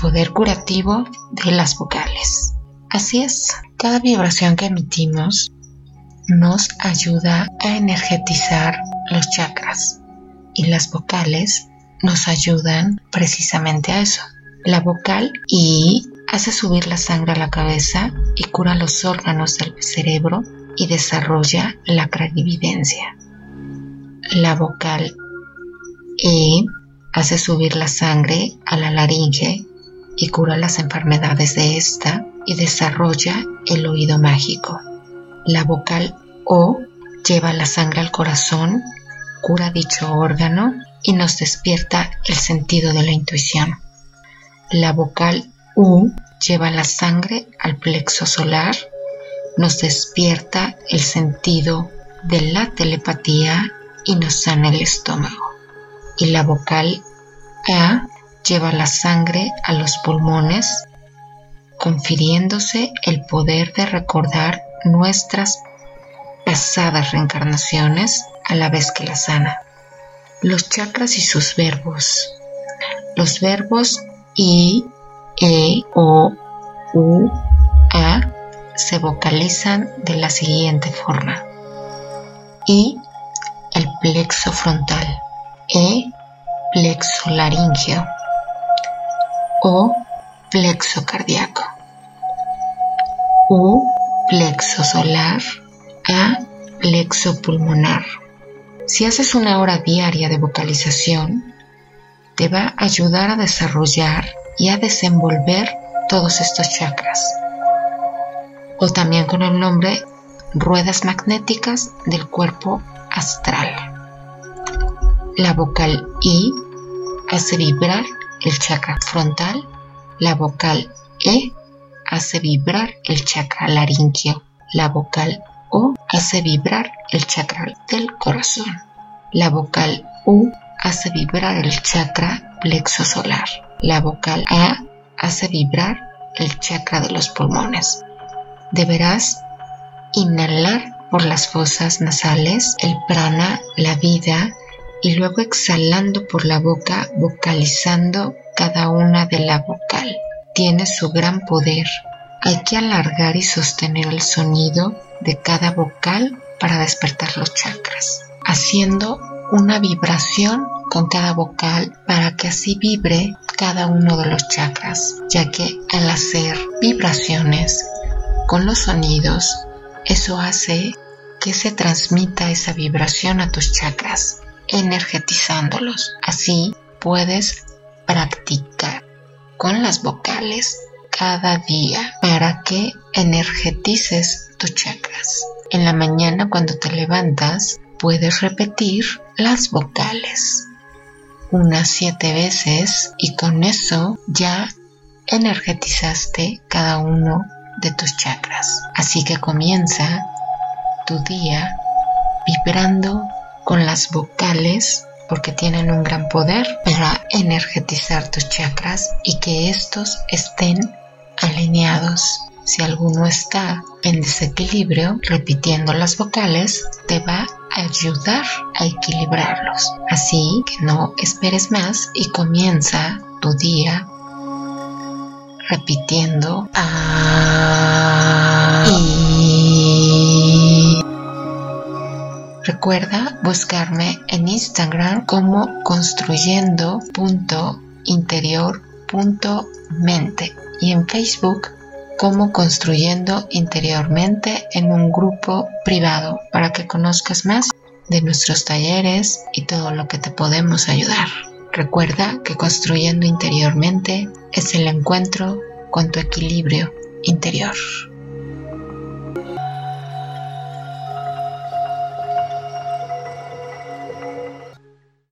poder curativo de las vocales. Así es, cada vibración que emitimos nos ayuda a energetizar los chakras y las vocales nos ayudan precisamente a eso. La vocal I hace subir la sangre a la cabeza y cura los órganos del cerebro y desarrolla la clarividencia. La vocal E hace subir la sangre a la laringe y cura las enfermedades de esta y desarrolla el oído mágico. La vocal O lleva la sangre al corazón, cura dicho órgano y nos despierta el sentido de la intuición. La vocal U lleva la sangre al plexo solar, nos despierta el sentido de la telepatía y nos sana el estómago. Y la vocal A lleva la sangre a los pulmones, confiriéndose el poder de recordar nuestras pasadas reencarnaciones a la vez que la sana. Los chakras y sus verbos. Los verbos I, E, O, U, A se vocalizan de la siguiente forma. I, el plexo frontal. E, plexo laringio. O, plexo cardíaco. U, plexo solar. A, plexo pulmonar. Si haces una hora diaria de vocalización, te va a ayudar a desarrollar y a desenvolver todos estos chakras. O también con el nombre ruedas magnéticas del cuerpo astral. La vocal I hace vibrar el chakra frontal, la vocal E hace vibrar el chakra laringio, la vocal O hace vibrar el chakra del corazón. La vocal U hace vibrar el chakra plexo solar. La vocal A hace vibrar el chakra de los pulmones. Deberás inhalar por las fosas nasales el prana, la vida, y luego exhalando por la boca, vocalizando cada una de la vocal. Tiene su gran poder. Hay que alargar y sostener el sonido de cada vocal para despertar los chakras, haciendo una vibración con cada vocal para que así vibre cada uno de los chakras, ya que al hacer vibraciones con los sonidos, eso hace que se transmita esa vibración a tus chakras, energetizándolos. Así puedes practicar con las vocales cada día para que energetices tus chakras. En la mañana cuando te levantas puedes repetir las vocales unas siete veces y con eso ya energetizaste cada uno de tus chakras. Así que comienza tu día vibrando con las vocales porque tienen un gran poder para energetizar tus chakras y que estos estén alineados. Si alguno está en desequilibrio, repitiendo las vocales te va a ayudar a equilibrarlos. Así que no esperes más y comienza tu día repitiendo a y recuerda buscarme en Instagram como construyendo punto interior punto mente y en Facebook como construyendo interiormente en un grupo privado para que conozcas más de nuestros talleres y todo lo que te podemos ayudar. Recuerda que construyendo interiormente es el encuentro con tu equilibrio interior.